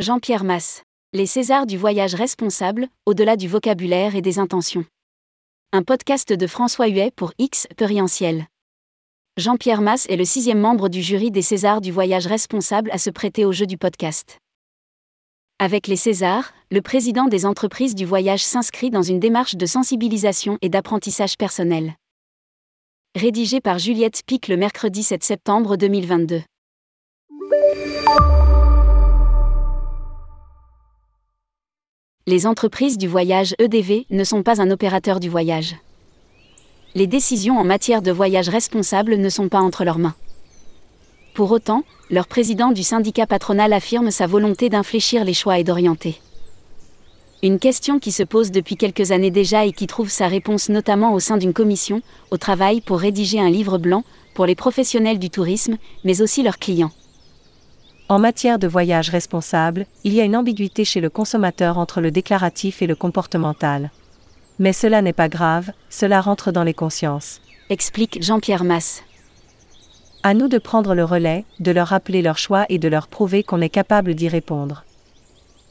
Jean-Pierre Masse. Les Césars du voyage responsable, au-delà du vocabulaire et des intentions. Un podcast de François Huet pour X Perientiel. Jean-Pierre Masse est le sixième membre du jury des Césars du voyage responsable à se prêter au jeu du podcast. Avec les Césars, le président des entreprises du voyage s'inscrit dans une démarche de sensibilisation et d'apprentissage personnel. Rédigé par Juliette Pic le mercredi 7 septembre 2022. Les entreprises du voyage EDV ne sont pas un opérateur du voyage. Les décisions en matière de voyage responsable ne sont pas entre leurs mains. Pour autant, leur président du syndicat patronal affirme sa volonté d'infléchir les choix et d'orienter. Une question qui se pose depuis quelques années déjà et qui trouve sa réponse notamment au sein d'une commission, au travail pour rédiger un livre blanc, pour les professionnels du tourisme, mais aussi leurs clients. En matière de voyage responsable, il y a une ambiguïté chez le consommateur entre le déclaratif et le comportemental. Mais cela n'est pas grave, cela rentre dans les consciences. Explique Jean-Pierre Masse. À nous de prendre le relais, de leur rappeler leur choix et de leur prouver qu'on est capable d'y répondre.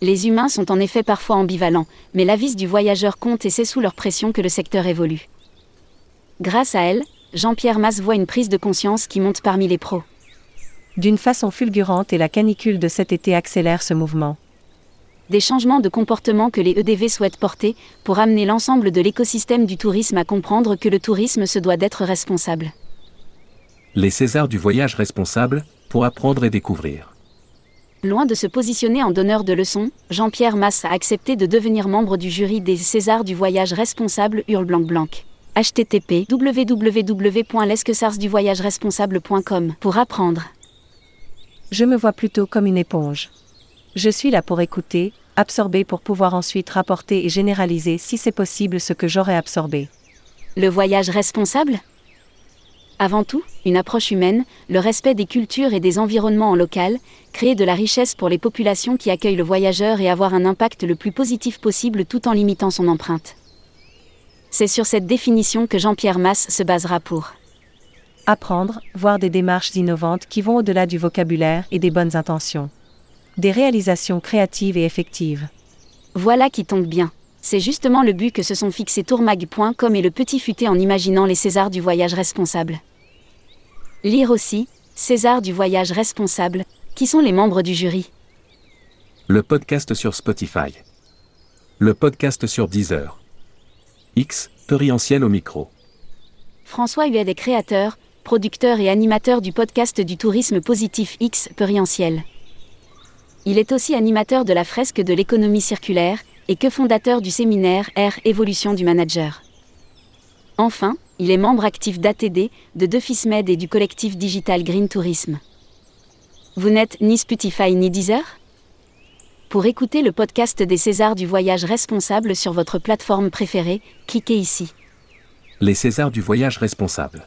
Les humains sont en effet parfois ambivalents, mais l'avis du voyageur compte et c'est sous leur pression que le secteur évolue. Grâce à elle, Jean-Pierre Masse voit une prise de conscience qui monte parmi les pros d'une façon fulgurante et la canicule de cet été accélère ce mouvement. Des changements de comportement que les EDV souhaitent porter pour amener l'ensemble de l'écosystème du tourisme à comprendre que le tourisme se doit d'être responsable. Les Césars du voyage responsable, pour apprendre et découvrir. Loin de se positionner en donneur de leçons, Jean-Pierre Masse a accepté de devenir membre du jury des Césars du voyage responsable Hurle Blanc Blanc http www.lesquesarsduvoyageresponsable.com pour apprendre je me vois plutôt comme une éponge. Je suis là pour écouter, absorber pour pouvoir ensuite rapporter et généraliser si c'est possible ce que j'aurais absorbé. Le voyage responsable? Avant tout, une approche humaine, le respect des cultures et des environnements en local, créer de la richesse pour les populations qui accueillent le voyageur et avoir un impact le plus positif possible tout en limitant son empreinte. C'est sur cette définition que Jean-Pierre Masse se basera pour apprendre, voir des démarches innovantes qui vont au-delà du vocabulaire et des bonnes intentions. Des réalisations créatives et effectives. Voilà qui tombe bien. C'est justement le but que se sont fixés tourmag.com et le petit futé en imaginant les Césars du voyage responsable. Lire aussi, César du voyage responsable, qui sont les membres du jury. Le podcast sur Spotify. Le podcast sur Deezer. X, Perientiel au micro. François Huet est créateur, producteur et animateur du podcast du tourisme positif X Perientiel. Il est aussi animateur de la fresque de l'économie circulaire et que fondateur du séminaire R Évolution du manager. Enfin, il est membre actif d'ATD, de Defismed et du collectif digital Green Tourisme. Vous n'êtes ni Spotify ni Deezer? Pour écouter le podcast des Césars du voyage responsable sur votre plateforme préférée, cliquez ici. Les Césars du voyage responsable.